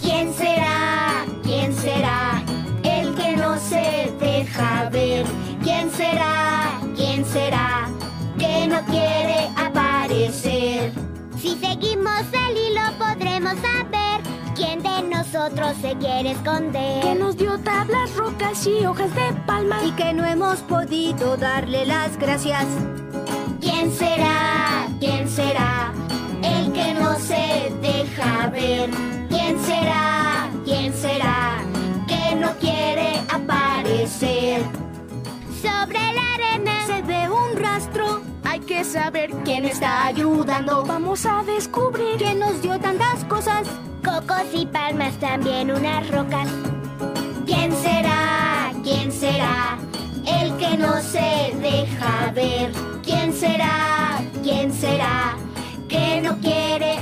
¿Quién será? ¿Quién será? El que no se deja ver. ¿Quién será? ¿Quién será? Que no quiere aparecer. Si seguimos el hilo podremos saber quién de nosotros se quiere esconder. Que nos dio tablas, rocas y hojas de palma. Y que no hemos podido darle las gracias. ¿Quién será? ¿Quién será? ¿Quién será? Que no quiere aparecer. Sobre la arena Se ve un rastro Hay que saber ¿Quién está ayudando? Vamos a descubrir que nos dio tantas cosas. cocos y palmas, también unas rocas. ¿Quién será? ¿Quién será? El que no se deja ver. ¿Quién será? ¿Quién será? Que no quiere.